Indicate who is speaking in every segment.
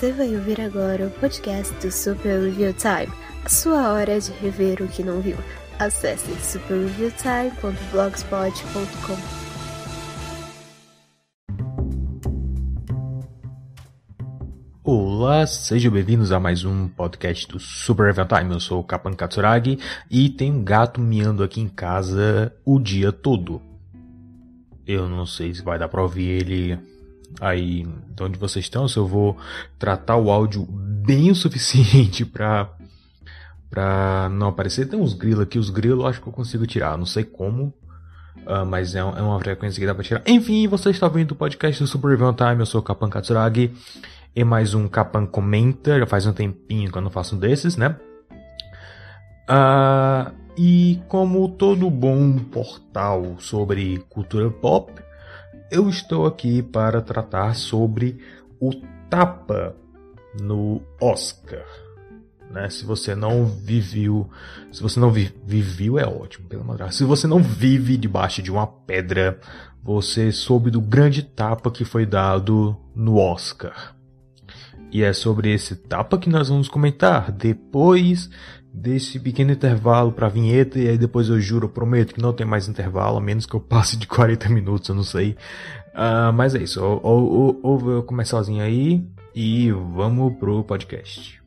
Speaker 1: Você vai ouvir agora o podcast do Super Review Time, a sua hora de rever o que não viu. Acesse superreviewtime.blogspot.com.
Speaker 2: Olá, sejam bem-vindos a mais um podcast do Super Review Time. Eu sou o Kapan Katsuragi e tem um gato miando aqui em casa o dia todo. Eu não sei se vai dar pra ouvir ele aí de onde vocês estão, se eu vou tratar o áudio bem o suficiente para para não aparecer. Tem uns grilos aqui, os grilos eu acho que eu consigo tirar, não sei como, uh, mas é, é, uma frequência que dá pra tirar. Enfim, você está ouvindo o podcast do Super Time, eu sou o Kapan Katsuragi, e mais um Kapan Comenta, já faz um tempinho que eu não faço um desses, né? Uh, e como todo bom portal sobre cultura pop, eu estou aqui para tratar sobre o tapa no Oscar. Né? Se você não viveu, se você não vi, viveu é ótimo, pelo amor. Se você não vive debaixo de uma pedra, você soube do grande tapa que foi dado no Oscar. E é sobre esse tapa que nós vamos comentar depois desse pequeno intervalo para vinheta e aí depois eu juro, eu prometo que não tem mais intervalo, a menos que eu passe de 40 minutos, eu não sei. Uh, mas é isso, ou, ou, ou eu começar sozinho aí e vamos pro podcast.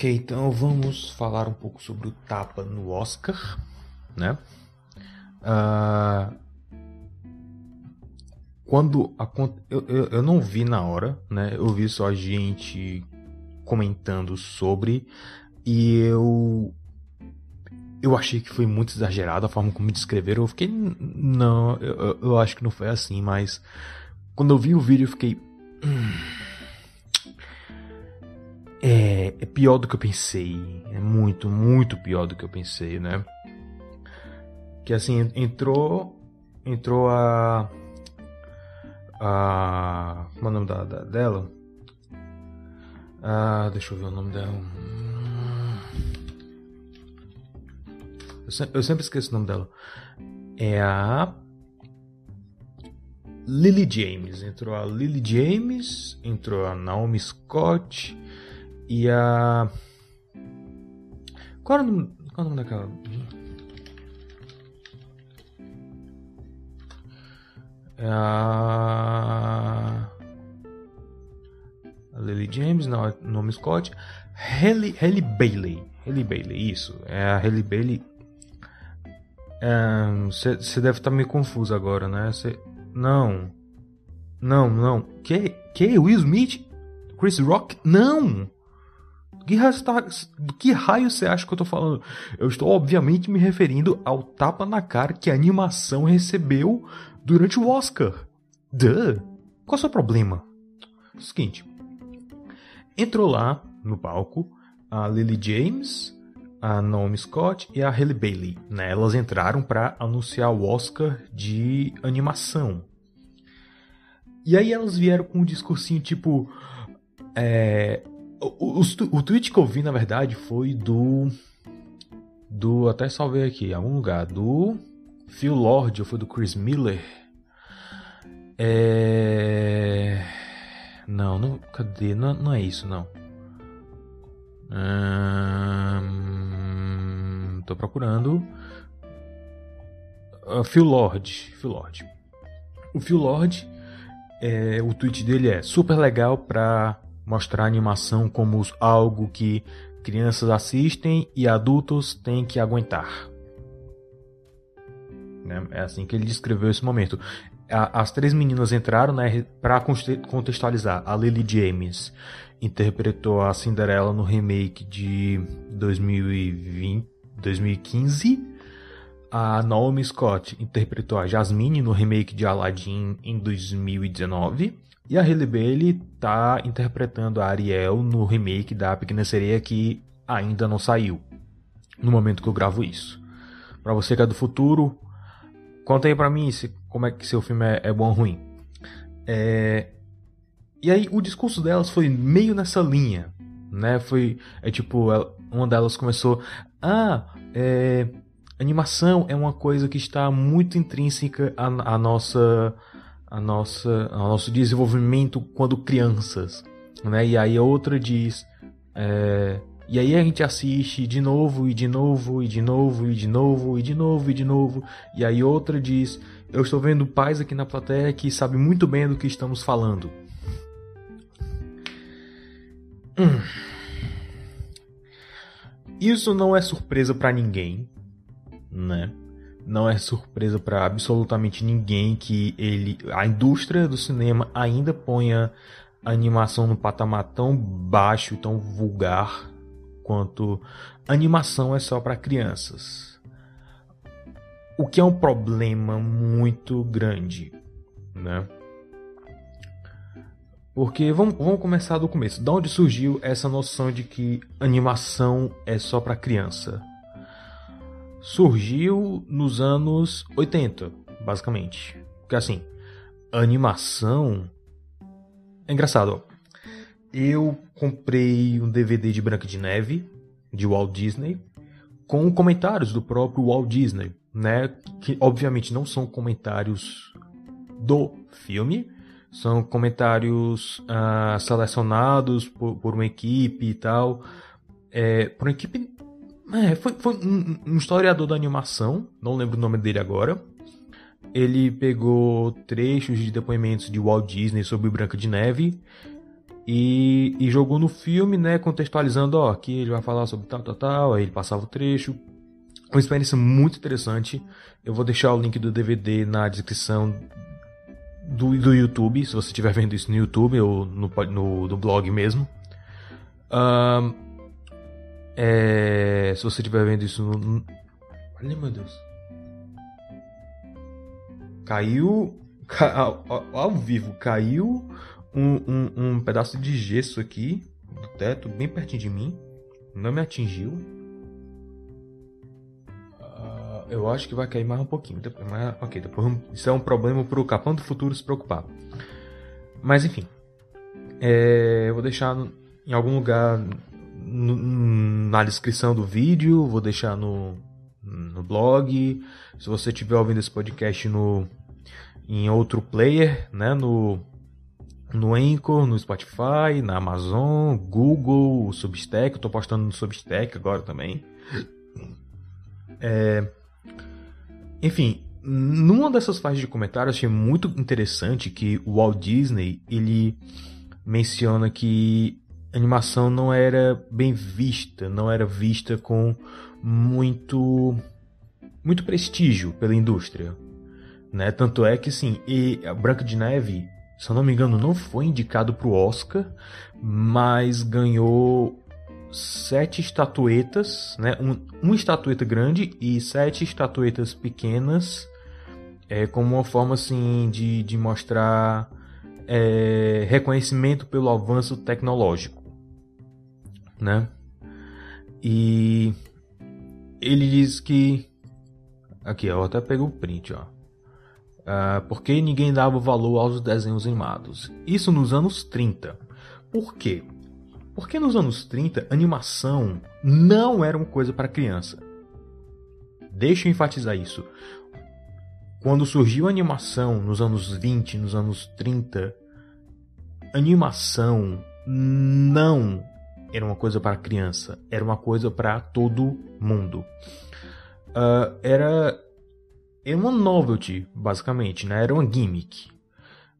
Speaker 2: Ok, então vamos falar um pouco sobre o tapa no Oscar, né? Uh, quando a, eu, eu, eu não vi na hora, né? Eu vi só gente comentando sobre e eu eu achei que foi muito exagerado a forma como descreveram. Eu fiquei não, eu, eu acho que não foi assim, mas quando eu vi o vídeo eu fiquei hum, é, é pior do que eu pensei. É muito, muito pior do que eu pensei, né? Que assim, entrou. Entrou a. A. Como é o nome da, da dela? Ah, deixa eu ver o nome dela. Eu sempre, eu sempre esqueço o nome dela. É a. Lily James. Entrou a Lily James, entrou a Naomi Scott, e a. Qual é o nome, qual é o nome daquela? É a. Lily James, não, nome Scott. Haley, Haley Bailey. Haley Bailey, isso. É a Haley Bailey. Você é, deve estar tá meio confuso agora, né? Cê, não. Não, não. Que? Que? Will Smith? Chris Rock? Não! Que raio, tá, que raio você acha que eu tô falando? Eu estou obviamente me referindo ao tapa na cara que a animação recebeu durante o Oscar. Duh! Qual é o seu problema? Seguinte. Entrou lá no palco a Lily James, a Naomi Scott e a Halle Bailey. Né? Elas entraram para anunciar o Oscar de animação. E aí elas vieram com um discursinho tipo. É, o, o, o tweet que eu vi, na verdade, foi do. Do. Até salvei aqui, em algum lugar. Do. Phil Lord, ou foi do Chris Miller? É. Não, não. Cadê? Não, não é isso, não. Hum, tô procurando. Uh, Phil Lord. Phil Lord. O Phil Lord. É, o tweet dele é super legal pra mostrar animação como algo que crianças assistem e adultos têm que aguentar. Né? É assim que ele descreveu esse momento. As três meninas entraram né, para contextualizar. A Lily James interpretou a Cinderela no remake de 2020, 2015. A Naomi Scott interpretou a Jasmine no remake de Aladdin em 2019. E a Halle Bailey tá interpretando a Ariel no remake da Pequena Sereia que ainda não saiu. No momento que eu gravo isso. Para você que é do futuro, conta aí pra mim se, como é que seu filme é, é bom ou ruim. É... E aí o discurso delas foi meio nessa linha. né? Foi, é tipo, ela, uma delas começou, ah, é, animação é uma coisa que está muito intrínseca à, à nossa, à nossa, ao nosso desenvolvimento quando crianças, né? E aí a outra diz, é, e aí a gente assiste de novo e de novo e de novo e de novo e de novo e de novo. E aí outra diz: Eu estou vendo pais aqui na plateia que sabem muito bem do que estamos falando. Hum. Isso não é surpresa para ninguém, né? Não é surpresa para absolutamente ninguém que ele, a indústria do cinema ainda ponha a animação no patamar tão baixo, tão vulgar quanto animação é só para crianças. O que é um problema muito grande, né? Porque vamos, vamos começar do começo. De onde surgiu essa noção de que animação é só para criança? Surgiu nos anos 80, basicamente. Porque assim, animação é engraçado, ó eu comprei um DVD de Branca de Neve, de Walt Disney, com comentários do próprio Walt Disney, né? Que obviamente não são comentários do filme, são comentários uh, selecionados por, por, uma equipe e tal. É, por uma equipe. É, foi, foi um, um historiador da animação, não lembro o nome dele agora. Ele pegou trechos de depoimentos de Walt Disney sobre Branca de Neve e, e, jogou no filme, né, contextualizando, ó, aqui ele vai falar sobre tal, tal, tal, aí ele passava o trecho. Uma experiência muito interessante. Eu vou deixar o link do DVD na descrição do, do YouTube, se você estiver vendo isso no YouTube ou no, no, no blog mesmo. Um, é, se você estiver vendo isso no. Olha, meu Deus. Caiu. Ca, ao, ao vivo, caiu um, um, um pedaço de gesso aqui do teto, bem pertinho de mim. Não me atingiu. Uh, eu acho que vai cair mais um pouquinho. Depois, mas, ok, depois isso é um problema para o Capão do Futuro se preocupar. Mas enfim. É, eu vou deixar em algum lugar na descrição do vídeo, vou deixar no, no blog. Se você estiver ouvindo esse podcast no, em outro player, né, no no Anchor, no Spotify, na Amazon, Google, Substack. Eu postando no Substack agora também. É... Enfim, numa dessas faixas de comentários achei muito interessante que o Walt Disney ele menciona que animação não era bem vista, não era vista com muito muito prestígio pela indústria, né? Tanto é que assim, e a Branca de Neve se eu não me engano, não foi indicado para o Oscar, mas ganhou sete estatuetas, né? Um, uma estatueta grande e sete estatuetas pequenas, é, como uma forma assim de, de mostrar é, reconhecimento pelo avanço tecnológico, né? E ele diz que aqui, eu até pego o print, ó. Uh, porque ninguém dava valor aos desenhos animados. Isso nos anos 30. Por quê? Porque nos anos 30, animação não era uma coisa para criança. Deixa eu enfatizar isso. Quando surgiu a animação nos anos 20, nos anos 30, animação não era uma coisa para criança, era uma coisa para todo mundo. Uh, era é uma novelty, basicamente, né? Era uma gimmick.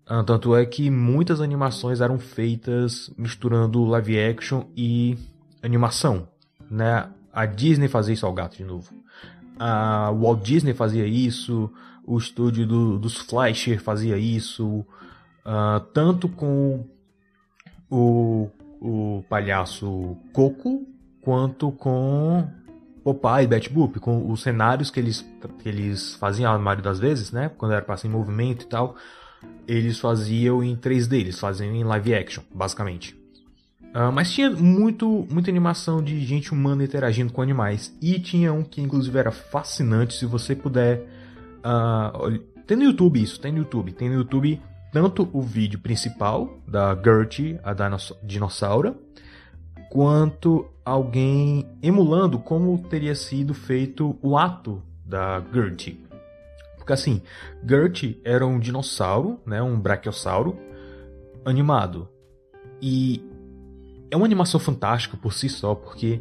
Speaker 2: Ah, tanto é que muitas animações eram feitas misturando live action e animação, né? A Disney fazia isso ao gato de novo. A Walt Disney fazia isso, o estúdio do, dos Fleischer fazia isso, uh, tanto com o, o palhaço Coco quanto com Popeye, Betty Boop, com os cenários que eles, que eles faziam a maioria das vezes, né? Quando era para ser em movimento e tal, eles faziam em 3D, eles faziam em live action, basicamente. Uh, mas tinha muito, muita animação de gente humana interagindo com animais. E tinha um que inclusive era fascinante, se você puder. Uh, tem no YouTube isso, tem no YouTube. Tem no YouTube tanto o vídeo principal da Gertie, a dinossauro, quanto alguém emulando como teria sido feito o ato da Gertie. Porque assim, Gertie era um dinossauro, né, um brachiosauro animado. E é uma animação fantástica por si só, porque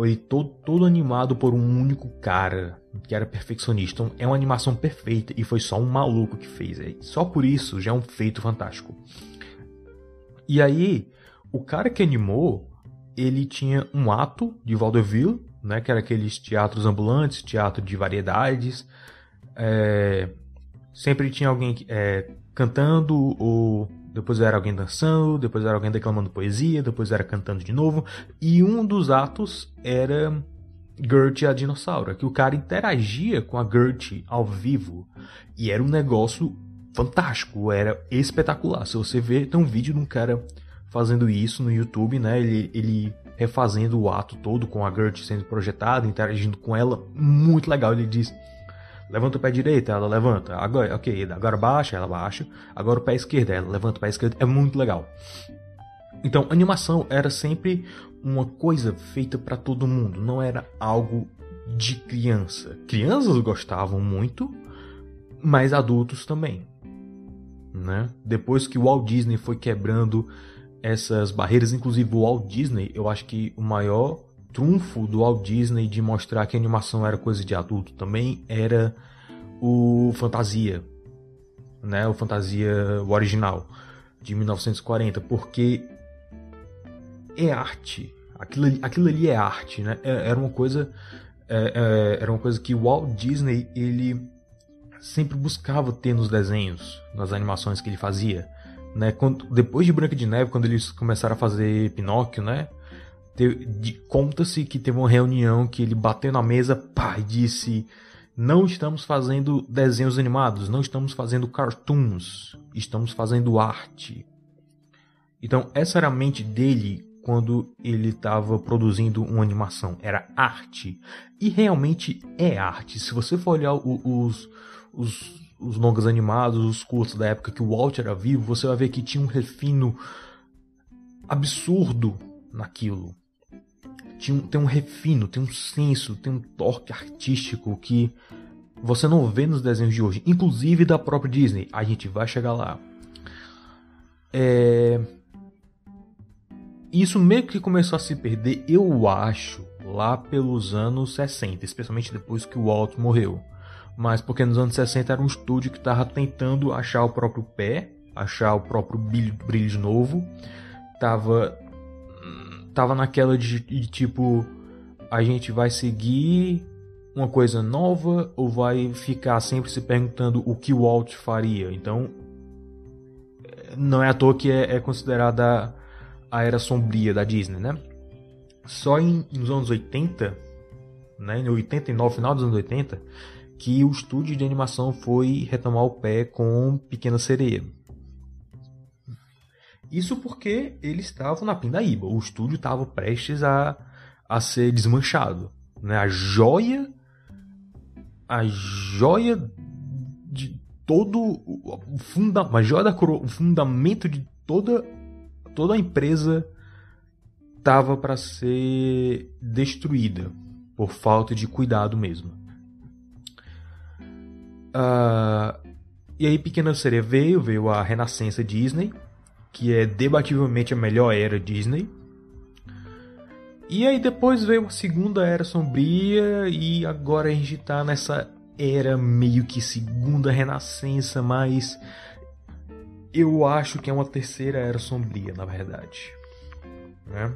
Speaker 2: foi todo, todo animado por um único cara que era perfeccionista. Então, é uma animação perfeita e foi só um maluco que fez. É, só por isso já é um feito fantástico. E aí, o cara que animou, ele tinha um ato de vaudeville, né, que era aqueles teatros ambulantes, teatro de variedades. É, sempre tinha alguém é, cantando ou depois era alguém dançando, depois era alguém declamando poesia, depois era cantando de novo. E um dos atos era Gertie a dinossauro, que o cara interagia com a Gertie ao vivo. E era um negócio fantástico, era espetacular. Se você ver, tem um vídeo de um cara fazendo isso no YouTube, né? Ele, ele refazendo o ato todo com a Gertie sendo projetada, interagindo com ela, muito legal. Ele diz: Levanta o pé direito, ela levanta. Agora, ok, agora baixa, ela baixa. Agora o pé esquerdo, ela levanta o pé esquerdo. É muito legal. Então, animação era sempre uma coisa feita para todo mundo, não era algo de criança. Crianças gostavam muito, mas adultos também. Né? Depois que o Walt Disney foi quebrando essas barreiras, inclusive o Walt Disney, eu acho que o maior trunfo do Walt Disney de mostrar que animação era coisa de adulto também era o Fantasia, né? O Fantasia o original de 1940, porque é arte. Aquilo, aquilo ali é arte, né? É, era uma coisa é, é, era uma coisa que o Walt Disney ele sempre buscava ter nos desenhos, nas animações que ele fazia, né? Quando, depois de Branca de Neve, quando eles começaram a fazer Pinóquio, né? Conta-se que teve uma reunião que ele bateu na mesa pá, e disse: Não estamos fazendo desenhos animados, não estamos fazendo cartoons, estamos fazendo arte. Então, essa era a mente dele quando ele estava produzindo uma animação. Era arte. E realmente é arte. Se você for olhar os, os, os longas animados, os curtos da época que o Walt era vivo, você vai ver que tinha um refino absurdo naquilo tinha, tem um refino, tem um senso, tem um toque artístico que você não vê nos desenhos de hoje, inclusive da própria Disney. A gente vai chegar lá. É... Isso meio que começou a se perder, eu acho, lá pelos anos 60, especialmente depois que o Walt morreu. Mas porque nos anos 60 era um estúdio que estava tentando achar o próprio pé, achar o próprio brilho, brilho novo, estava tava naquela de, de tipo a gente vai seguir uma coisa nova ou vai ficar sempre se perguntando o que o Walt faria. Então, não é à toa que é, é considerada a era sombria da Disney, né? Só em, nos anos 80, né, em 89, final dos anos 80, que o estúdio de animação foi retomar o pé com Pequena Sereia. Isso porque eles estavam na Pindaíba. O estúdio estava prestes a, a ser desmanchado. Né? A joia. A joia de todo o funda, a joia da coroa, o fundamento de toda toda a empresa estava para ser destruída por falta de cuidado mesmo. Uh, e aí Pequena Sereia veio, veio a Renascença Disney, que é debativelmente a melhor era Disney. E aí depois veio a segunda era sombria e agora a gente tá nessa era meio que segunda renascença, mas eu acho que é uma terceira era sombria, na verdade. Né?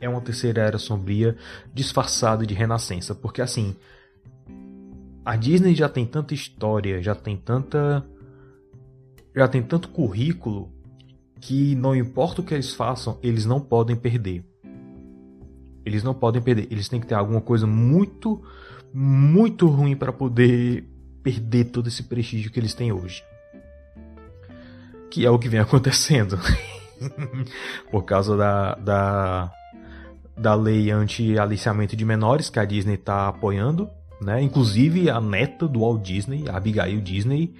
Speaker 2: É uma terceira era sombria disfarçada de renascença, porque assim, a Disney já tem tanta história, já tem tanta já tem tanto currículo que não importa o que eles façam, eles não podem perder. Eles não podem perder. Eles têm que ter alguma coisa muito, muito ruim para poder perder todo esse prestígio que eles têm hoje. Que é o que vem acontecendo. Por causa da, da, da lei anti-aliciamento de menores que a Disney está apoiando. Né? Inclusive a neta do Walt Disney, a Abigail Disney,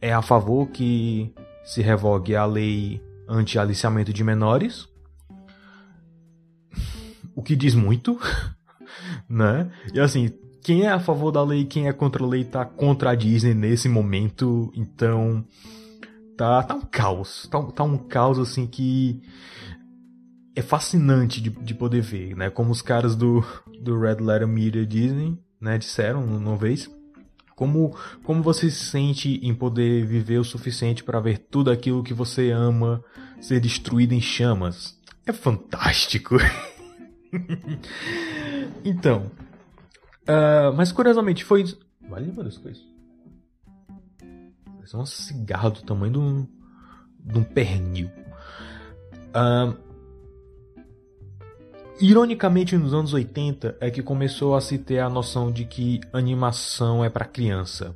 Speaker 2: é a favor que se revogue a lei anti-aliciamento de menores. o que diz muito, né? E assim, quem é a favor da lei, quem é contra a lei tá contra a Disney nesse momento, então tá, tá um caos, tá, tá um caos assim que é fascinante de, de poder ver, né? Como os caras do, do Red Letter Media Disney, né, disseram uma vez. Como, como você se sente em poder viver o suficiente para ver tudo aquilo que você ama ser destruído em chamas? É fantástico. então, uh, mas curiosamente foi. Vale uma das coisas. Parece um cigarro do tamanho de um, de um pernil. Uh, Ironicamente, nos anos 80 é que começou a se ter a noção de que animação é para criança.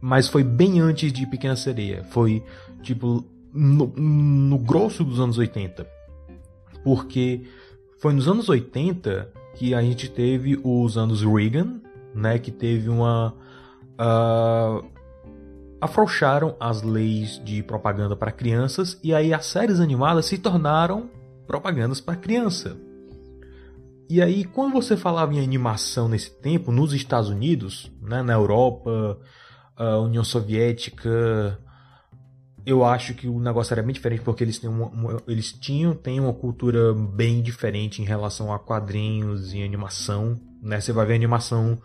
Speaker 2: Mas foi bem antes de Pequena Sereia. Foi, tipo, no, no grosso dos anos 80. Porque foi nos anos 80 que a gente teve os anos Reagan, né? Que teve uma. Uh, afrouxaram as leis de propaganda para crianças e aí as séries animadas se tornaram propagandas para criança. E aí, quando você falava em animação nesse tempo, nos Estados Unidos, né, na Europa, União Soviética, eu acho que o negócio era bem diferente porque eles, uma, uma, eles tinham têm uma cultura bem diferente em relação a quadrinhos e animação. Né? Você vai ver animação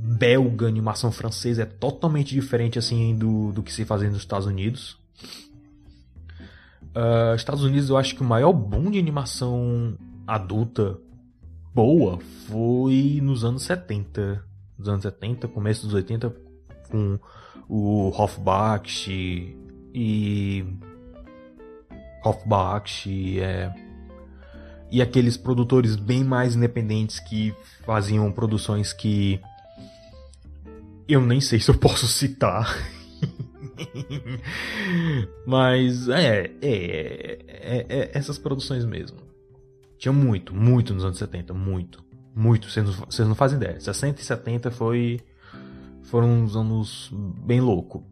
Speaker 2: belga, animação francesa, é totalmente diferente assim do, do que se faz nos Estados Unidos. Uh, Estados Unidos, eu acho que o maior boom de animação adulta boa foi nos anos 70. Nos anos 70, começo dos 80, com o Hofbach e. Hofbach é, e aqueles produtores bem mais independentes que faziam produções que eu nem sei se eu posso citar. Mas é, é, é, é, essas produções mesmo. Tinha muito, muito nos anos 70, muito. Muito, vocês não, não fazem ideia. 60 e 70 foi, foram uns anos bem loucos.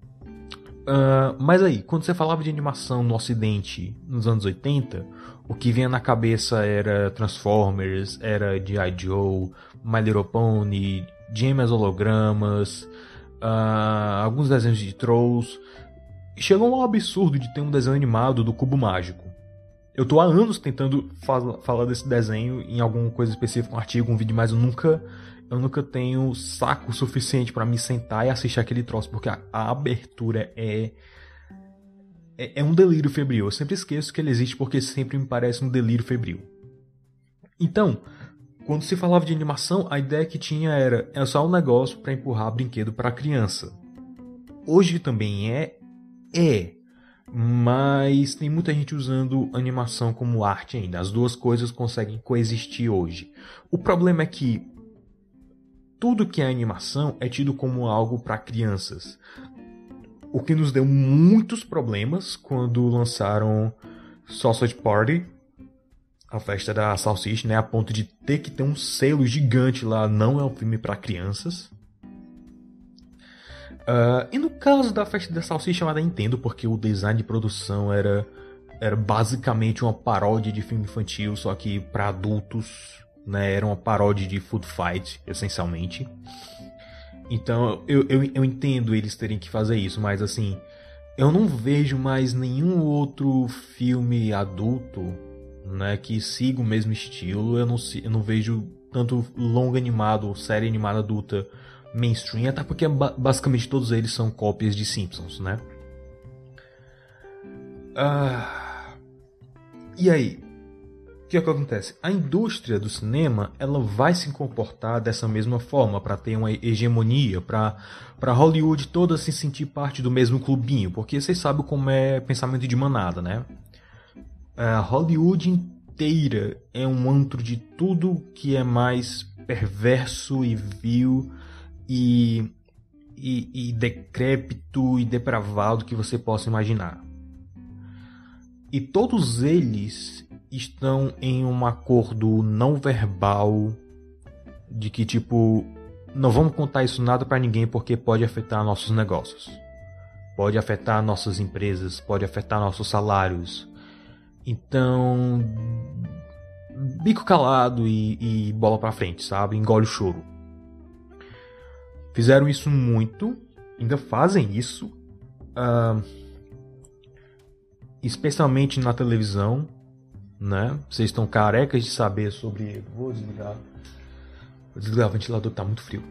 Speaker 2: Uh, mas aí, quando você falava de animação no ocidente nos anos 80, o que vinha na cabeça era Transformers, era G.I. Joe, My Little Pony, Gêmeas Hologramas, uh, alguns desenhos de Trolls. Chegou ao absurdo de ter um desenho animado do Cubo Mágico. Eu tô há anos tentando fala, falar desse desenho em alguma coisa específica, um artigo, um vídeo, mas eu nunca eu nunca tenho saco suficiente para me sentar e assistir aquele troço, porque a, a abertura é, é, é um delírio febril. Eu sempre esqueço que ele existe porque sempre me parece um delírio febril. Então, quando se falava de animação, a ideia que tinha era é só um negócio para empurrar brinquedo para criança. Hoje também é é, mas tem muita gente usando animação como arte ainda. As duas coisas conseguem coexistir hoje. O problema é que tudo que é animação é tido como algo para crianças. O que nos deu muitos problemas quando lançaram Sausage Party, a festa da salsicha, né, a ponto de ter que ter um selo gigante lá, não é um filme para crianças. Uh, e no caso da festa da salsicha eu entendo, porque o design de produção era, era basicamente uma paródia de filme infantil, só que para adultos, né? Era uma paródia de Food Fight, essencialmente. Então eu, eu, eu entendo eles terem que fazer isso, mas assim, eu não vejo mais nenhum outro filme adulto né, que siga o mesmo estilo. Eu não, eu não vejo tanto longo animado, série animada adulta mainstream, até porque basicamente todos eles são cópias de Simpsons, né? Ah, e aí? O que, é que acontece? A indústria do cinema ela vai se comportar dessa mesma forma para ter uma hegemonia, para Hollywood toda se sentir parte do mesmo clubinho, porque vocês sabem como é pensamento de manada, né? A Hollywood inteira é um antro de tudo que é mais perverso e vil e, e, e decrépito e depravado que você possa imaginar. E todos eles estão em um acordo não verbal de que tipo não vamos contar isso nada para ninguém porque pode afetar nossos negócios. Pode afetar nossas empresas, pode afetar nossos salários. Então, bico calado e, e bola pra frente, sabe? Engole o choro. Fizeram isso muito, ainda fazem isso, uh, especialmente na televisão, né? Vocês estão carecas de saber sobre. Vou desligar. Vou desligar o ventilador que tá muito frio.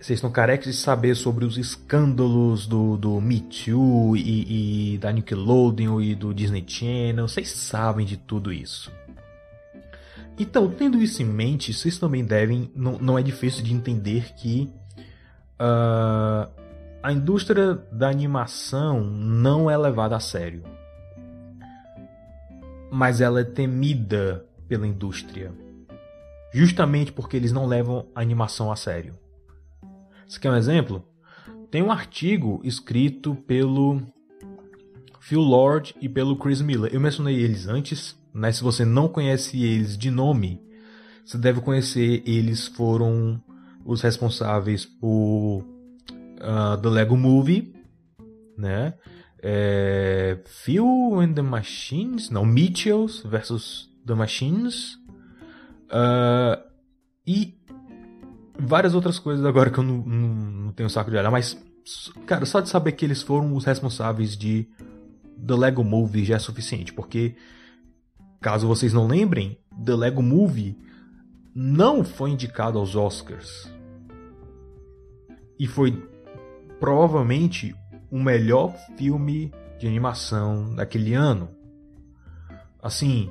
Speaker 2: Vocês estão carecas de saber sobre os escândalos do, do Me Too e, e da Nickelodeon e do Disney Channel. Vocês sabem de tudo isso. Então, tendo isso em mente, vocês também devem. Não, não é difícil de entender que uh, a indústria da animação não é levada a sério. Mas ela é temida pela indústria. Justamente porque eles não levam a animação a sério. Você quer um exemplo? Tem um artigo escrito pelo Phil Lord e pelo Chris Miller. Eu mencionei eles antes, né? Se você não conhece eles de nome, você deve conhecer. Eles foram os responsáveis por uh, The Lego Movie, né? É, Phil and the Machines, não, Mitchells versus The Machines. Uh, e várias outras coisas agora que eu não, não, não, tenho saco de olhar, mas, cara, só de saber que eles foram os responsáveis de The Lego Movie já é suficiente, porque, caso vocês não lembrem, The Lego Movie não foi indicado aos Oscars. E foi provavelmente o melhor filme de animação daquele ano. Assim,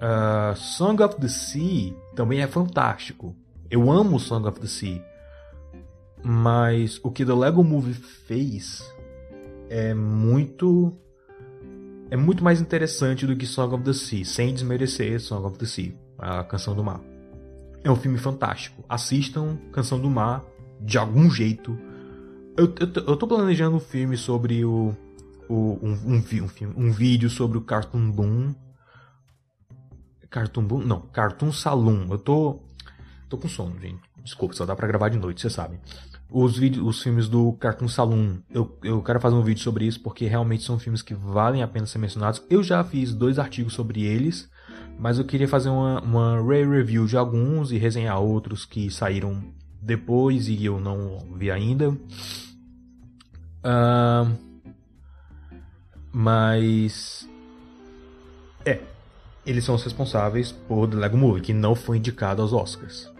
Speaker 2: uh, Song of the Sea também é fantástico. Eu amo Song of the Sea. Mas o que The Lego Movie fez é muito é muito mais interessante do que Song of the Sea, sem desmerecer Song of the Sea, a Canção do Mar. É um filme fantástico. Assistam Canção do Mar de algum jeito. Eu, eu, eu tô planejando um filme sobre o. o um, um, um, filme, um vídeo sobre o Cartoon Boom. Cartoon Boom? Não, Cartoon Saloon. Eu tô. Tô com sono, gente. Desculpa, só dá pra gravar de noite, você sabe. Os, vídeos, os filmes do Cartoon Saloon, eu, eu quero fazer um vídeo sobre isso porque realmente são filmes que valem a pena ser mencionados. Eu já fiz dois artigos sobre eles, mas eu queria fazer uma, uma re-review de alguns e resenhar outros que saíram depois e eu não vi ainda. Uh, mas. É. Eles são os responsáveis por The Lego Movie, que não foi indicado aos Oscars.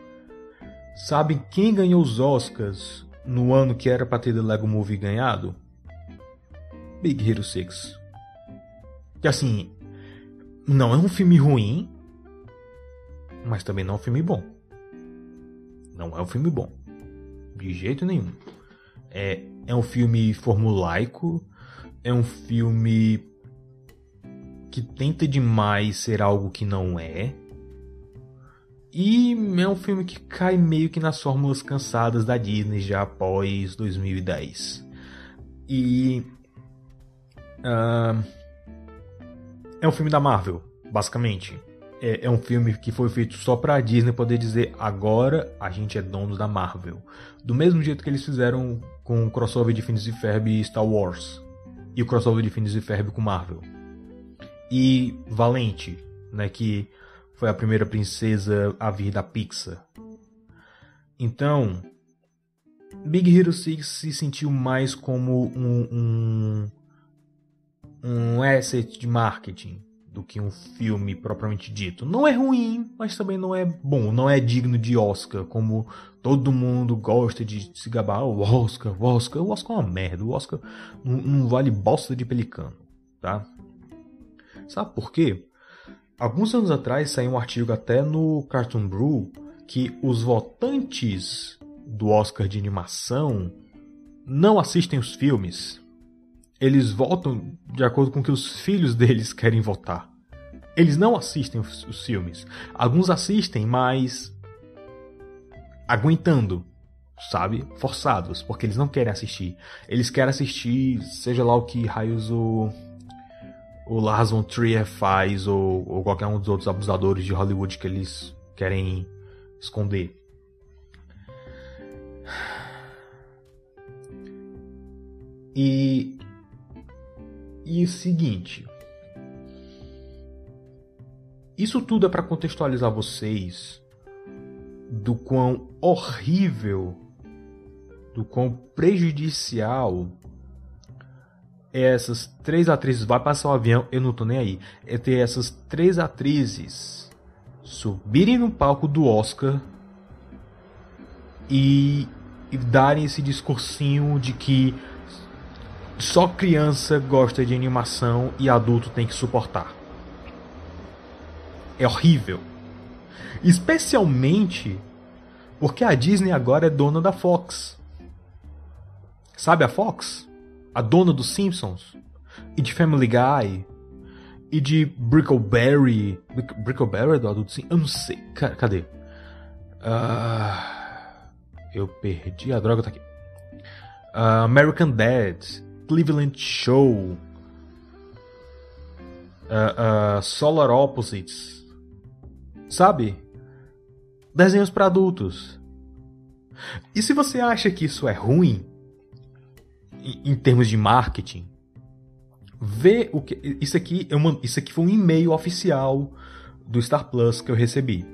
Speaker 2: Sabe quem ganhou os Oscars no ano que era para ter The Lego Movie ganhado? Big Hero 6. Que assim, não é um filme ruim, mas também não é um filme bom. Não é um filme bom. De jeito nenhum. É, é um filme formulaico. É um filme que tenta demais ser algo que não é. E é um filme que cai meio que nas fórmulas cansadas da Disney já após 2010. E. Uh, é um filme da Marvel, basicamente é, é, um filme que foi feito só pra Disney poder dizer agora a gente é dono da Marvel. Do mesmo jeito que eles fizeram com o crossover de Phineas e Ferb e Star Wars. E o crossover de Phineas e Ferb com Marvel. E Valente, né, que foi a primeira princesa a vir da Pixar. Então, Big Hero 6 se sentiu mais como um, um, um asset de marketing do que um filme propriamente dito. Não é ruim, mas também não é bom, não é digno de Oscar, como todo mundo gosta de se gabar. O Oscar, o Oscar, o Oscar é uma merda, o Oscar não, não vale bosta de pelicano, tá? Sabe por quê? Alguns anos atrás saiu um artigo até no Cartoon Brew que os votantes do Oscar de animação não assistem os filmes eles votam de acordo com o que os filhos deles querem votar. Eles não assistem os, os filmes. Alguns assistem, mas aguentando, sabe? Forçados, porque eles não querem assistir. Eles querem assistir, seja lá o que raios o, o Lars von Trier faz, ou, ou qualquer um dos outros abusadores de Hollywood que eles querem esconder. E e o seguinte. Isso tudo é para contextualizar vocês do quão horrível, do quão prejudicial essas três atrizes. Vai passar o avião, eu não tô nem aí. É ter essas três atrizes subirem no palco do Oscar e, e darem esse discursinho de que só criança gosta de animação e adulto tem que suportar. É horrível. Especialmente porque a Disney agora é dona da Fox. Sabe a Fox? A dona dos Simpsons? E de Family Guy? E de Brickleberry? Brickleberry é do Adult Sim? Eu não sei. Cadê? Uh, eu perdi a droga, tá aqui. Uh, American Dad. Cleveland Show. Uh, Solar Opposites. Sabe? Desenhos para adultos. E se você acha que isso é ruim, em, termos de marketing, vê o que. Isso aqui, é uma, isso aqui foi um e-mail oficial do Star Plus que eu recebi.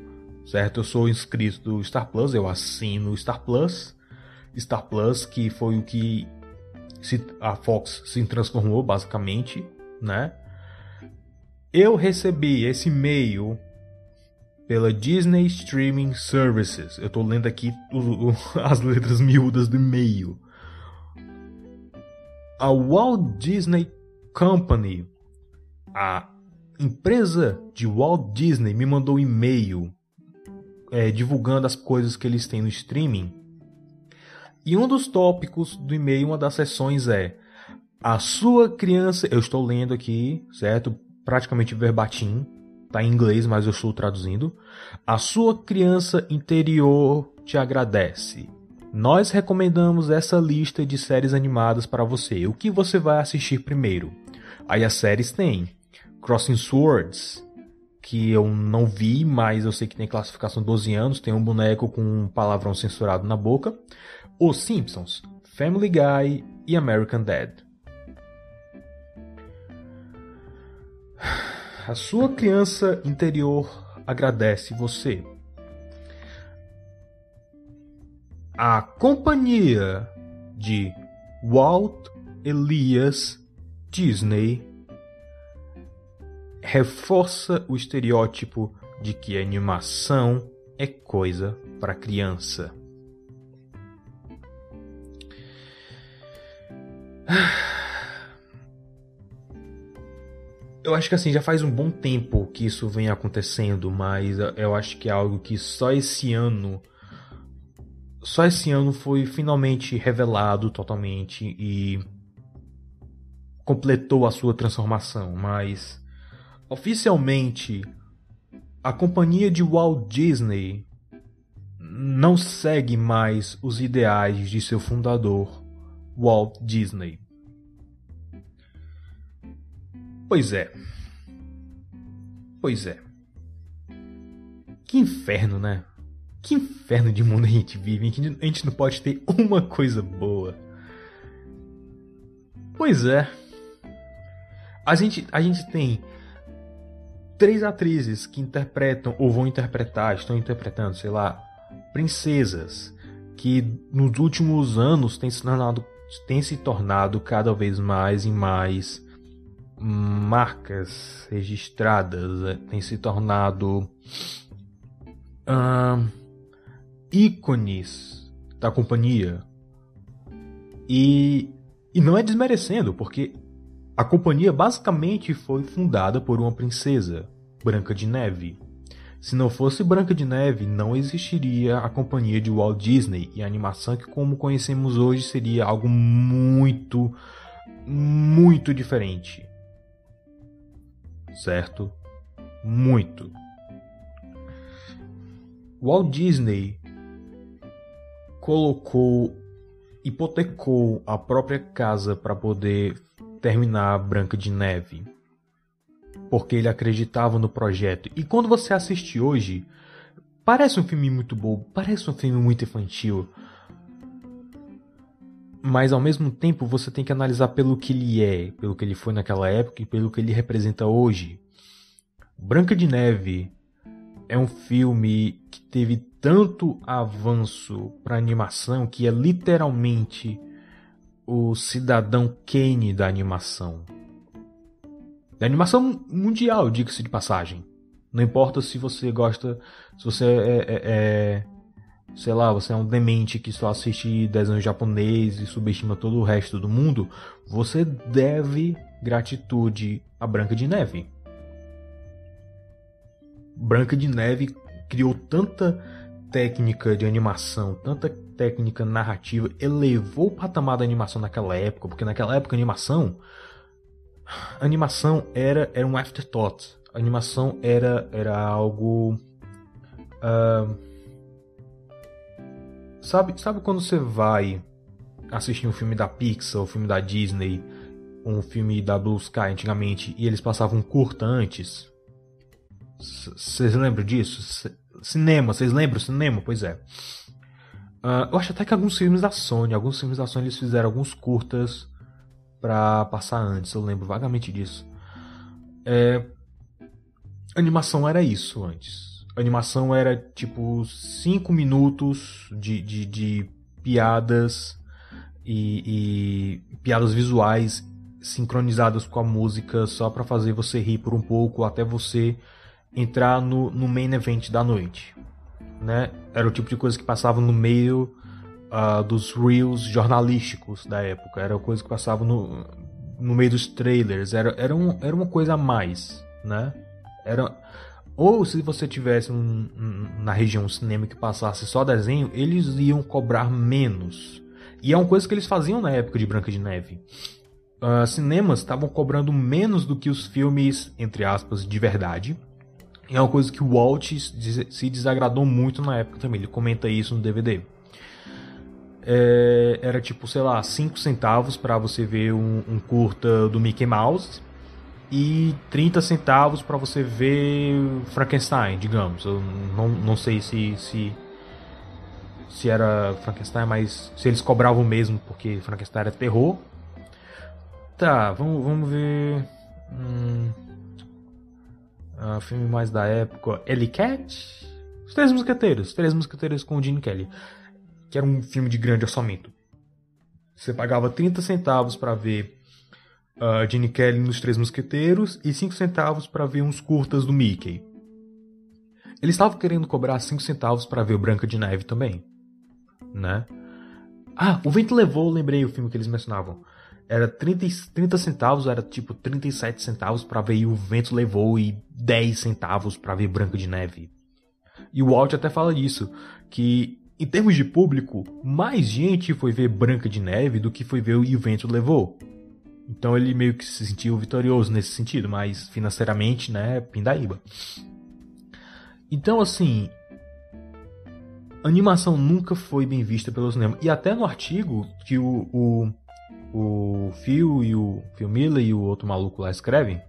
Speaker 2: Certo? Eu sou inscrito do Star Plus, eu assino o Star Plus. Star Plus, que foi o que se, a Fox se transformou, basicamente, né? Eu recebi esse e-mail pela Disney Streaming Services. Eu estou lendo aqui o, o, as letras miúdas do e-mail. A Walt Disney Company, a empresa de Walt Disney, me mandou um e-mail é, divulgando as coisas que eles têm no streaming. E um dos tópicos do e-mail, uma das sessões é a sua criança. Eu estou lendo aqui, certo? Praticamente verbatim Tá em inglês, mas eu estou traduzindo. A sua criança interior te agradece. Nós recomendamos essa lista de séries animadas para você. O que você vai assistir primeiro? Aí as séries têm Crossing Swords, que eu não vi, mas eu sei que tem classificação 12 anos, tem um boneco com um palavrão censurado na boca. Os Simpsons, Family Guy e American Dad. A sua criança interior agradece você. A companhia de Walt Elias Disney reforça o estereótipo de que animação é coisa para criança. Eu acho que assim, já faz um bom tempo que isso vem acontecendo, mas eu acho que é algo que só esse ano. Só esse ano foi finalmente revelado totalmente e completou a sua transformação, mas oficialmente a companhia de Walt Disney não segue mais os ideais de seu fundador, Walt Disney. Pois é. Pois é. Que inferno, né? Que inferno de mundo a gente vive a gente não pode ter uma coisa boa. Pois é. A gente, a gente tem três atrizes que interpretam ou vão interpretar, estão interpretando, sei lá, princesas que nos últimos anos têm se tornado, têm se tornado cada vez mais e mais marcas registradas né, têm se tornado uh, ícones da companhia. E, e não é desmerecendo, porque a companhia basicamente foi fundada por uma princesa, Branca de Neve. Se não fosse Branca de Neve, não existiria a companhia de Walt Disney e a animação que, como conhecemos hoje, seria algo muito, muito diferente certo? Muito. Walt Disney colocou, hipotecou a própria casa para poder terminar Branca de Neve, porque ele acreditava no projeto. E quando você assiste hoje, parece um filme muito bobo, parece um filme muito infantil, mas ao mesmo tempo você tem que analisar pelo que ele é, pelo que ele foi naquela época e pelo que ele representa hoje. Branca de Neve é um filme que teve tanto avanço para animação que é literalmente o cidadão Kane da animação. Da animação mundial, diga-se de passagem. Não importa se você gosta, se você é, é, é, sei lá, você é um demente que só assiste desenho japonês e subestima todo o resto do mundo, você deve gratitude a Branca de Neve. Branca de Neve criou tanta técnica de animação, tanta técnica narrativa, elevou o patamar da animação naquela época, porque naquela época animação animação era, era um afterthought. Animação era, era algo. Uh, sabe, sabe quando você vai assistir um filme da Pixar, um filme da Disney, um filme da Blue Sky antigamente, e eles passavam curta antes? Vocês lembram disso? Cinema, vocês lembram? Cinema? Pois é. Uh, eu acho até que alguns filmes da Sony, alguns filmes da Sony eles fizeram alguns curtas para passar antes, eu lembro vagamente disso. É, animação era isso antes. animação era tipo 5 minutos de, de, de piadas e, e, piadas visuais sincronizadas com a música só para fazer você rir por um pouco até você entrar no, no main event da noite. Né? Era o tipo de coisa que passava no meio uh, dos reels jornalísticos da época. Era coisa que passava no, no meio dos trailers. Era, era, um, era uma coisa a mais, né? Era... Ou se você tivesse um, um, na região um cinema que passasse só desenho, eles iam cobrar menos. E é uma coisa que eles faziam na época de Branca de Neve. Uh, cinemas estavam cobrando menos do que os filmes, entre aspas, de verdade. E é uma coisa que o Walt se desagradou muito na época também. Ele comenta isso no DVD é, era tipo, sei lá, 5 centavos para você ver um, um, curta do Mickey Mouse e 30 centavos para você ver Frankenstein, digamos. Eu não, não sei se, se se era Frankenstein, mas se eles cobravam mesmo porque Frankenstein era terror. Tá, vamos, vamos ver. Hum, uh, filme mais da época. Ellie Cat? Os Três Mosqueteiros. Três Mosqueteiros com o Gene Kelly que era um filme de grande orçamento. Você pagava 30 centavos para ver uh, Gene Kelly nos Três Mosqueteiros e 5 centavos para ver uns curtas do Mickey. Eles estavam querendo cobrar 5 centavos para ver o Branca de Neve também, né? Ah, O Vento Levou, lembrei o filme que eles mencionavam. Era 30, 30 centavos, era tipo 37 centavos para ver O Vento Levou e 10 centavos para ver Branca de Neve. E o Walt até fala disso, que em termos de público, mais gente foi ver Branca de Neve do que foi ver o E Vento Levou. Então ele meio que se sentiu vitorioso nesse sentido, mas financeiramente, né, pindaíba. Então, assim, animação nunca foi bem vista pelo cinema. E até no artigo que o, o, o Phil e o Phil Miller e o outro maluco lá escrevem,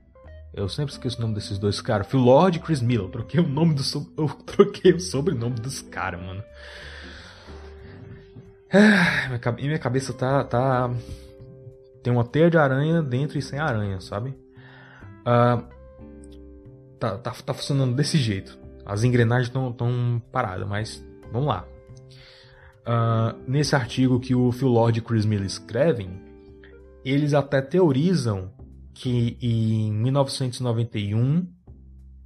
Speaker 2: eu sempre esqueço o nome desses dois caras, Phil Lord e Chris Miller. Eu troquei o nome do eu troquei o sobrenome dos caras, mano. Ah, e minha cabeça tá, tá. Tem uma teia de aranha dentro e sem aranha, sabe? Uh, tá, tá, tá funcionando desse jeito. As engrenagens estão paradas, mas vamos lá. Uh, nesse artigo que o Phil Lord e Chris Miller escrevem, eles até teorizam que em 1991,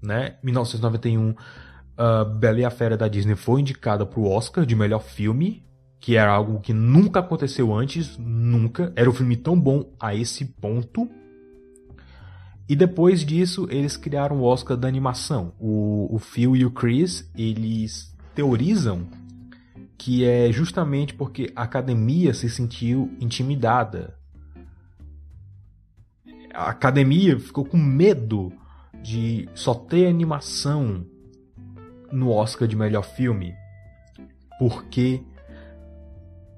Speaker 2: né, 1991, uh, Bela e a Fera da Disney foi indicada para o Oscar de melhor filme que era algo que nunca aconteceu antes, nunca. Era um filme tão bom a esse ponto. E depois disso, eles criaram o Oscar da animação. O, o Phil e o Chris, eles teorizam que é justamente porque a academia se sentiu intimidada. A academia ficou com medo de só ter animação no Oscar de melhor filme. Porque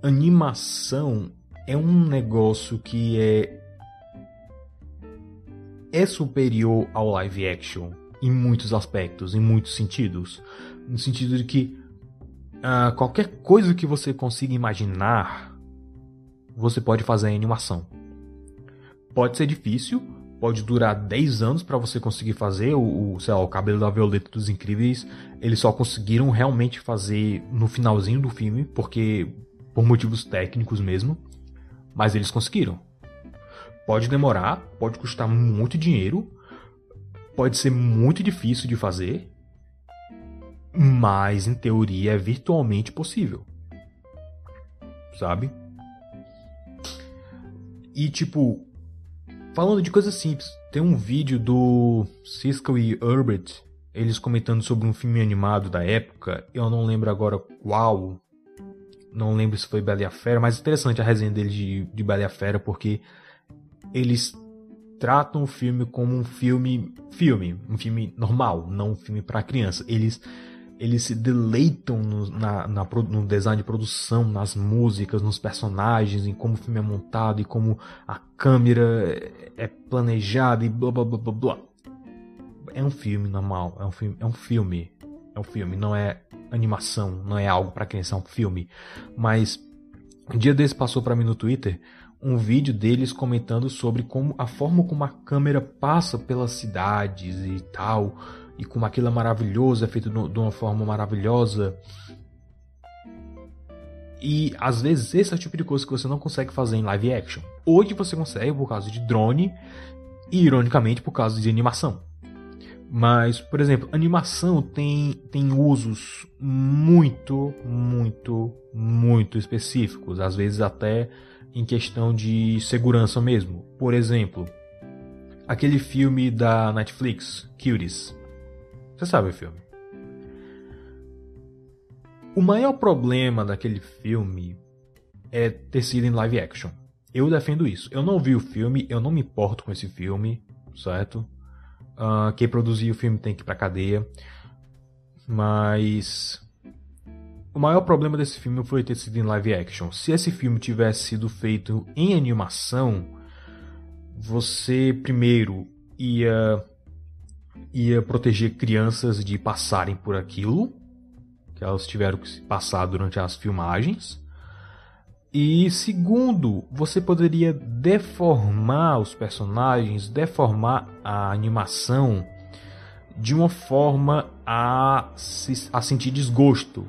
Speaker 2: animação é um negócio que é é superior ao live action em muitos aspectos, em muitos sentidos, no sentido de que uh, qualquer coisa que você consiga imaginar, você pode fazer em animação. Pode ser difícil, pode durar 10 anos para você conseguir fazer o, o, sei lá, o cabelo da Violeta dos Incríveis. Eles só conseguiram realmente fazer no finalzinho do filme, porque por motivos técnicos mesmo, mas eles conseguiram. Pode demorar, pode custar muito dinheiro, pode ser muito difícil de fazer, mas em teoria é virtualmente possível. Sabe? E tipo, falando de coisas simples, tem um vídeo do Cisco e Herbert, eles comentando sobre um filme animado da época, eu não lembro agora qual, não lembro se foi Bela e a Fera, mas interessante a resenha dele de, de Bela e a Fera, porque eles tratam o filme como um filme filme, um filme normal, não um filme para criança. Eles eles se deleitam no, na, na, no design de produção, nas músicas, nos personagens, em como o filme é montado e como a câmera é planejada e blá blá blá blá blá. É um filme normal, é um filme, é um filme, é um filme, não é animação, não é algo para criança, é um filme. Mas um dia desse passou para mim no Twitter um vídeo deles comentando sobre como a forma como a câmera passa pelas cidades e tal e como aquilo é maravilhoso, é feito de uma forma maravilhosa. E às vezes esse é o tipo de coisa que você não consegue fazer em live action. Hoje você consegue por causa de drone e ironicamente por causa de animação. Mas, por exemplo, animação tem, tem usos muito, muito, muito específicos, às vezes até em questão de segurança mesmo. Por exemplo, aquele filme da Netflix, Cuties. Você sabe o filme. O maior problema daquele filme é ter sido em live action. Eu defendo isso. Eu não vi o filme, eu não me importo com esse filme, certo? Uh, quem produziu o filme tem que ir pra cadeia. Mas. O maior problema desse filme foi ter sido em live action. Se esse filme tivesse sido feito em animação, você primeiro ia ia proteger crianças de passarem por aquilo que elas tiveram que passar durante as filmagens. E segundo, você poderia deformar os personagens, deformar a animação de uma forma a, se, a sentir desgosto,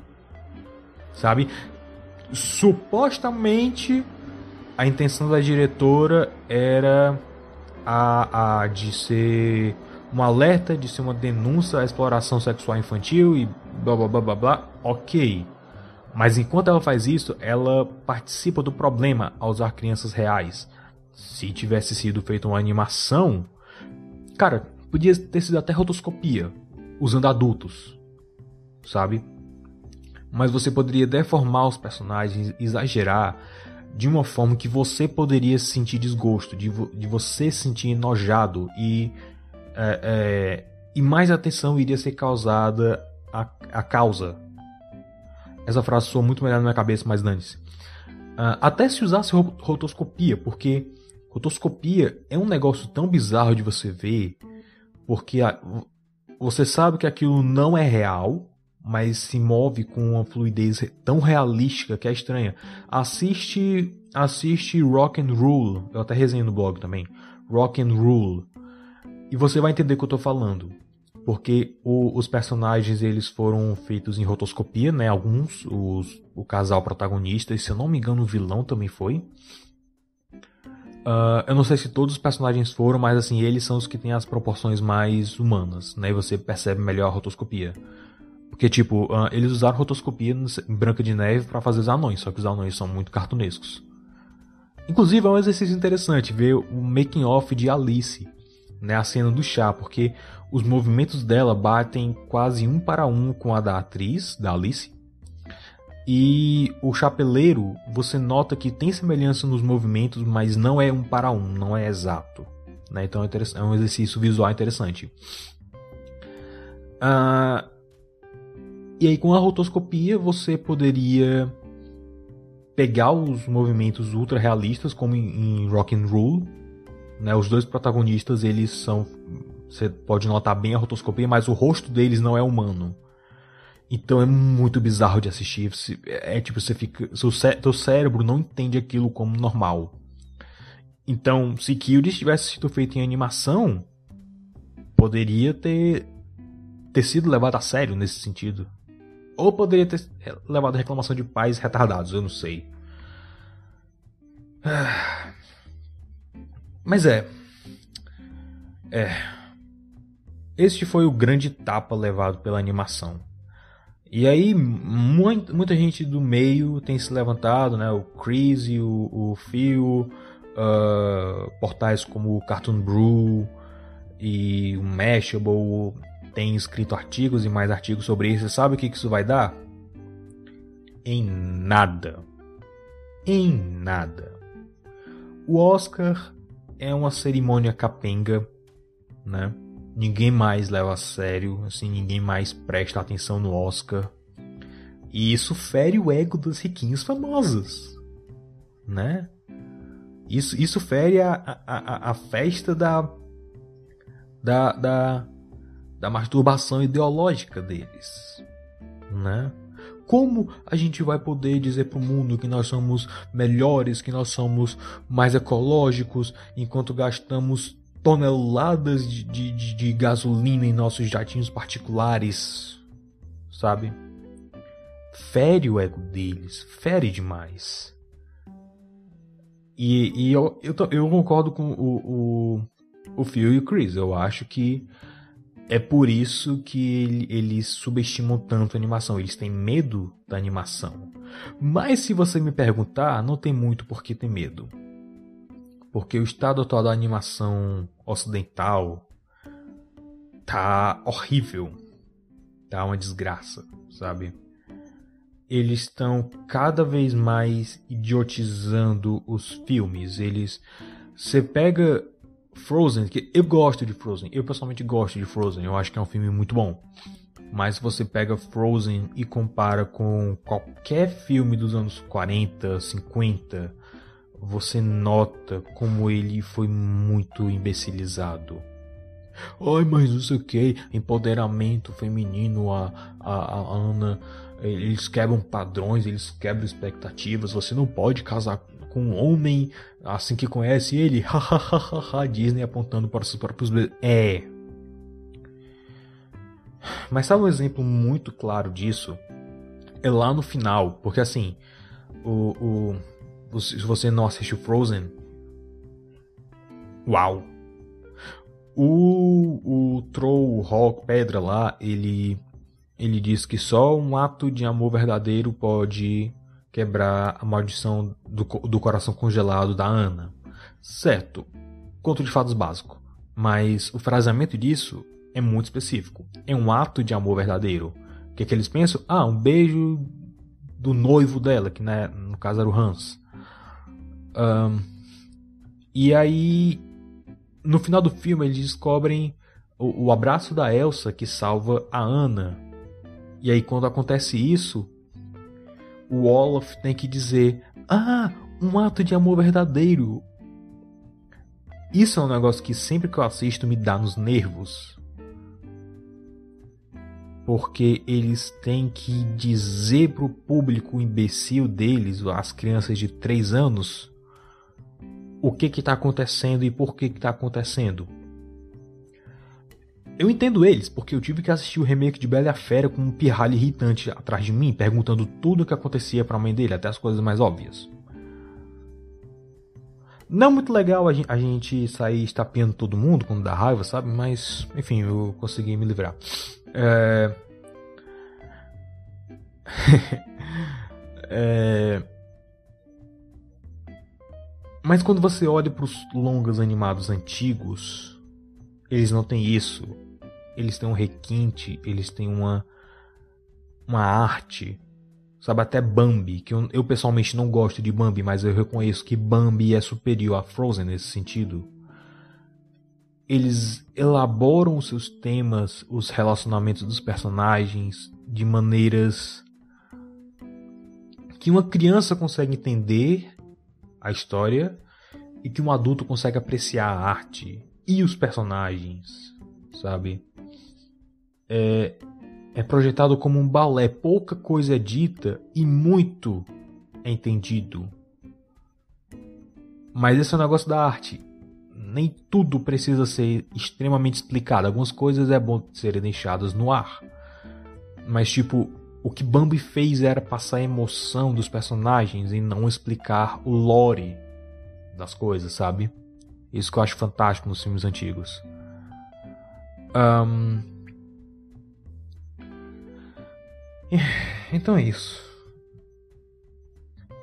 Speaker 2: sabe? Supostamente a intenção da diretora era a, a de ser um alerta de ser uma denúncia à exploração sexual infantil e blá blá blá blá blá, ok. Mas enquanto ela faz isso, ela participa do problema ao usar crianças reais. Se tivesse sido feita uma animação, cara, podia ter sido até rotoscopia, usando adultos, sabe? Mas você poderia deformar os personagens, exagerar de uma forma que você poderia sentir desgosto, de, vo de você sentir enojado e é, é, e mais atenção iria ser causada à, causa. Essa frase soa muito melhor na minha cabeça, mas dane-se. Uh, até se usasse rotoscopia, porque rotoscopia é um negócio tão bizarro de você ver, porque a, você sabe que aquilo não é real, mas se move com uma fluidez tão realística que é estranha. Assiste, assiste Rock and Rule, eu até resenho no blog também. Rock and Rule. E você vai entender o que eu tô falando. Porque o, os personagens eles foram feitos em rotoscopia, né? Alguns, os, o casal protagonista, e se eu não me engano o vilão também foi. Uh, eu não sei se todos os personagens foram, mas assim, eles são os que têm as proporções mais humanas, né? E você percebe melhor a rotoscopia. Porque, tipo, uh, eles usaram rotoscopia em Branca de Neve para fazer os anões, só que os anões são muito cartunescos. Inclusive, é um exercício interessante ver o making off de Alice, né, a cena do chá, porque os movimentos dela batem quase um para um com a da atriz, da Alice. E o chapeleiro, você nota que tem semelhança nos movimentos, mas não é um para um, não é exato. Né? Então é, é um exercício visual interessante. Ah, e aí com a rotoscopia você poderia pegar os movimentos ultra realistas, como em, em Rock and Roll, né? Os dois protagonistas, eles são. Você pode notar bem a rotoscopia, mas o rosto deles não é humano. Então é muito bizarro de assistir. É tipo, você fica. Seu, cé seu cérebro não entende aquilo como normal. Então, se Kildes tivesse sido feito em animação, poderia ter, ter sido levado a sério nesse sentido. Ou poderia ter levado a reclamação de pais retardados, eu não sei. Mas é. É. Este foi o grande tapa levado pela animação. E aí, muita, muita gente do meio tem se levantado, né? O Chris, o, o Phil, uh, portais como o Cartoon Brew e o Mashable tem escrito artigos e mais artigos sobre isso. Sabe o que isso vai dar? Em nada. Em nada. O Oscar é uma cerimônia capenga, né? Ninguém mais leva a sério, assim, ninguém mais presta atenção no Oscar. E isso fere o ego dos riquinhos famosos, né? Isso, isso fere a, a, a festa da, da, da, da masturbação ideológica deles, né? Como a gente vai poder dizer para o mundo que nós somos melhores, que nós somos mais ecológicos, enquanto gastamos toneladas de, de, de gasolina em nossos jatinhos particulares? Sabe? Fere o ego deles, fere demais. E, e eu, eu, eu, concordo com o, o, o Phil e o Chris. Eu acho que é por isso que eles subestimam tanto a animação. Eles têm medo da animação. Mas se você me perguntar, não tem muito por que ter medo. Porque o estado atual da animação ocidental tá horrível. Tá uma desgraça, sabe? eles estão cada vez mais idiotizando os filmes. Eles. Você pega Frozen, que eu gosto de Frozen, eu pessoalmente gosto de Frozen, eu acho que é um filme muito bom. Mas se você pega Frozen e compara com qualquer filme dos anos 40, 50, você nota como ele foi muito imbecilizado. Ai, mas não sei o que, empoderamento feminino, a, a, a Ana eles quebram padrões, eles quebram expectativas. Você não pode casar com um homem assim que conhece ele. Disney apontando para os seus próprios É. Mas sabe um exemplo muito claro disso? É lá no final, porque assim, o, o se você não assistiu Frozen, uau! O, o Troll Rock Pedra lá, ele ele diz que só um ato de amor verdadeiro pode quebrar a maldição do, do coração congelado da Ana. Certo, conto de fatos básico, mas o fraseamento disso é muito específico. É um ato de amor verdadeiro. O que, é que eles pensam? Ah, um beijo do noivo dela, que né, no caso era o Hans. Um, e aí, no final do filme, eles descobrem o, o abraço da Elsa que salva a Ana e aí, quando acontece isso, o Olaf tem que dizer: Ah, um ato de amor verdadeiro. Isso é um negócio que sempre que eu assisto me dá nos nervos. Porque eles têm que dizer pro público imbecil deles, as crianças de 3 anos, o que está acontecendo e por que está acontecendo. Eu entendo eles, porque eu tive que assistir o remake de Bela e a Fera com um pirralho irritante atrás de mim, perguntando tudo o que acontecia para a mãe dele, até as coisas mais óbvias. Não muito legal a gente, sair estapeando todo mundo quando dá raiva, sabe? Mas, enfim, eu consegui me livrar. É... é... Mas quando você olha para os longas animados antigos, eles não têm isso eles têm um requinte, eles têm uma uma arte, sabe até Bambi, que eu, eu, pessoalmente não gosto de Bambi, mas eu reconheço que Bambi é superior a Frozen nesse sentido. Eles elaboram os seus temas, os relacionamentos dos personagens de maneiras que uma criança consegue entender a história e que um adulto consegue apreciar a arte e os personagens, sabe? é, é projetado como um balé. Pouca coisa é dita e muito é entendido. Mas esse é o negócio da arte. Nem tudo precisa ser extremamente explicado. Algumas coisas é bom serem deixadas no ar. Mas, tipo, o que Bambi fez era passar a emoção dos personagens e não explicar o lore das coisas, sabe? Isso que eu acho fantástico nos filmes antigos. Um... Então é isso.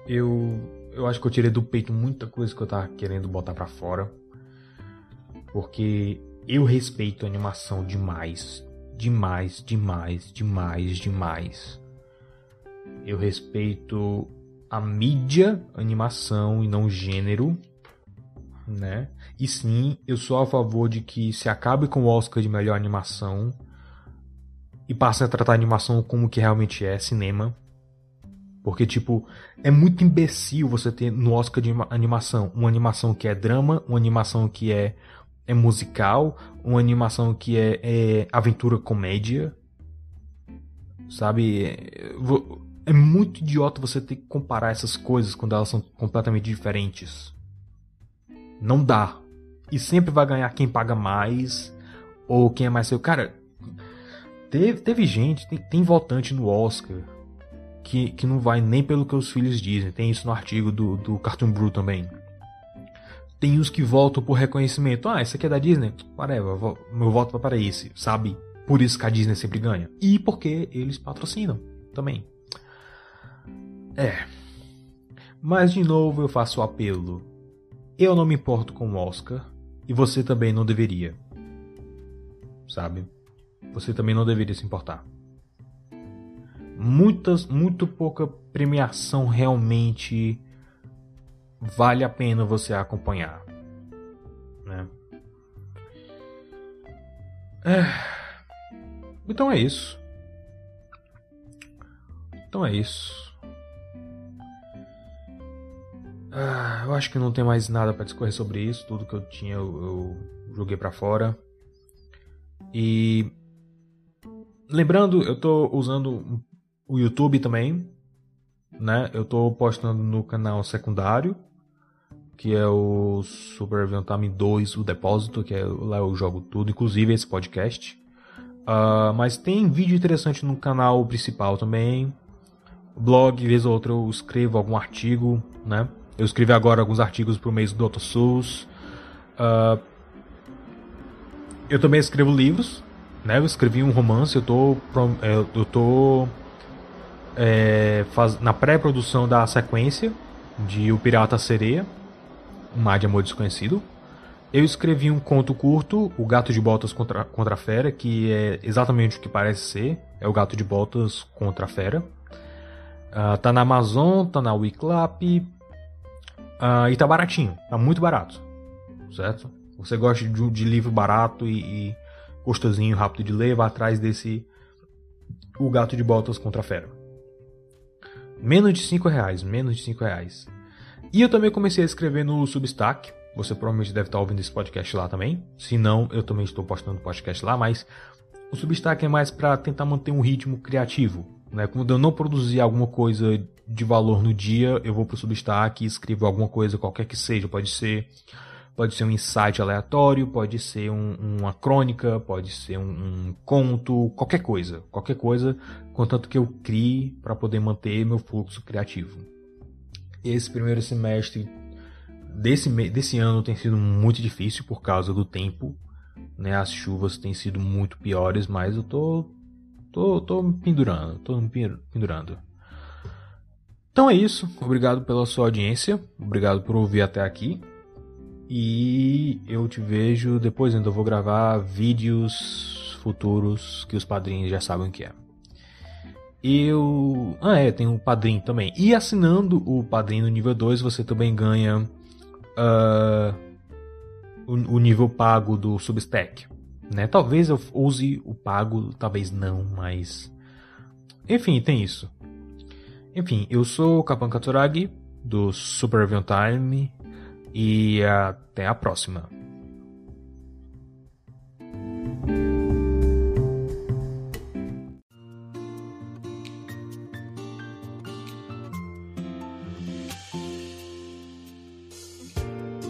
Speaker 2: Eu, eu acho que eu tirei do peito muita coisa que eu tava querendo botar para fora. Porque eu respeito a animação demais. Demais, demais, demais, demais. Eu respeito a mídia animação e não gênero, né? E sim, eu sou a favor de que se acabe com o Oscar de melhor animação e passe a tratar a animação como que realmente é cinema. Porque, tipo, é muito imbecil você ter no Oscar de animação uma animação que é drama, uma animação que é, é musical, uma animação que é, é aventura comédia. Sabe? É, é muito idiota você ter que comparar essas coisas quando elas são completamente diferentes. Não dá. E sempre vai ganhar quem paga mais ou quem é mais seu. Cara, teve, teve gente, tem, tem votante no Oscar que, que não vai nem pelo que os filhos dizem. Tem isso no artigo do, do Cartoon Brew também. Tem os que votam por reconhecimento. Ah, isso aqui é da Disney? Whatever, meu voto vai para esse, sabe? Por isso que a Disney sempre ganha. E porque eles patrocinam também. É. Mas de novo eu faço o apelo. Eu não me importo com o Oscar e você também não deveria. Sabe? Você também não deveria se importar muitas, muito pouca premiação realmente vale a pena você acompanhar, né? É. Então é isso. Então é isso. Ah, eu acho que não tem mais nada para discorrer sobre isso. Tudo que eu tinha eu, eu joguei para fora. E lembrando, eu tô usando o YouTube também, né? Eu tô postando no canal secundário, que é o Super Time 2, o Depósito, que é lá eu jogo tudo, inclusive esse podcast. Uh, mas tem vídeo interessante no canal principal também. Blog, vez ou outra eu escrevo algum artigo, né? Eu escrevi agora alguns artigos pro mês do. Souls. Uh, eu também escrevo livros, né? Eu escrevi um romance, eu tô, é, eu tô é, faz, na pré-produção da sequência de O Pirata Sereia, Mar de Amor Desconhecido. Eu escrevi um conto curto, O Gato de Botas contra, contra a Fera, que é exatamente o que parece ser. É o Gato de Botas contra a Fera. Uh, tá na Amazon, tá na Wiclap. Uh, e tá baratinho, tá muito barato. Certo? Você gosta de, de livro barato e, e gostosinho, rápido de ler, vá atrás desse O Gato de Botas contra a Fera. Menos de 5 reais, menos de 5 reais. E eu também comecei a escrever no Substack. Você provavelmente deve estar ouvindo esse podcast lá também. Se não, eu também estou postando podcast lá, mas o Substack é mais para tentar manter um ritmo criativo. Né? Quando eu não produzir alguma coisa de valor no dia, eu vou para o Substack e escrevo alguma coisa, qualquer que seja. Pode ser Pode ser um insight aleatório, pode ser um, uma crônica, pode ser um, um, conto, qualquer coisa. Qualquer coisa, contanto que eu crie para poder manter meu fluxo criativo. Esse primeiro semestre desse, desse ano tem sido muito difícil por causa do tempo. Né? As chuvas têm sido muito piores, mas eu tô, tô, tô me pendurando, tô me pendurando. Então é isso. Obrigado pela sua audiência. Obrigado por ouvir até aqui. E eu te vejo depois, ainda vou gravar vídeos futuros que os padrinhos já sabem o que é. Eu. Ah, é, tem um padrinho também. E assinando o padrinho no nível 2, você também ganha uh, o, o, nível pago do Substack. Né? Talvez eu use o pago, talvez não, mas. Enfim, tem isso. Enfim, eu sou o Kapan Katuragi, do Super Time e até a próxima.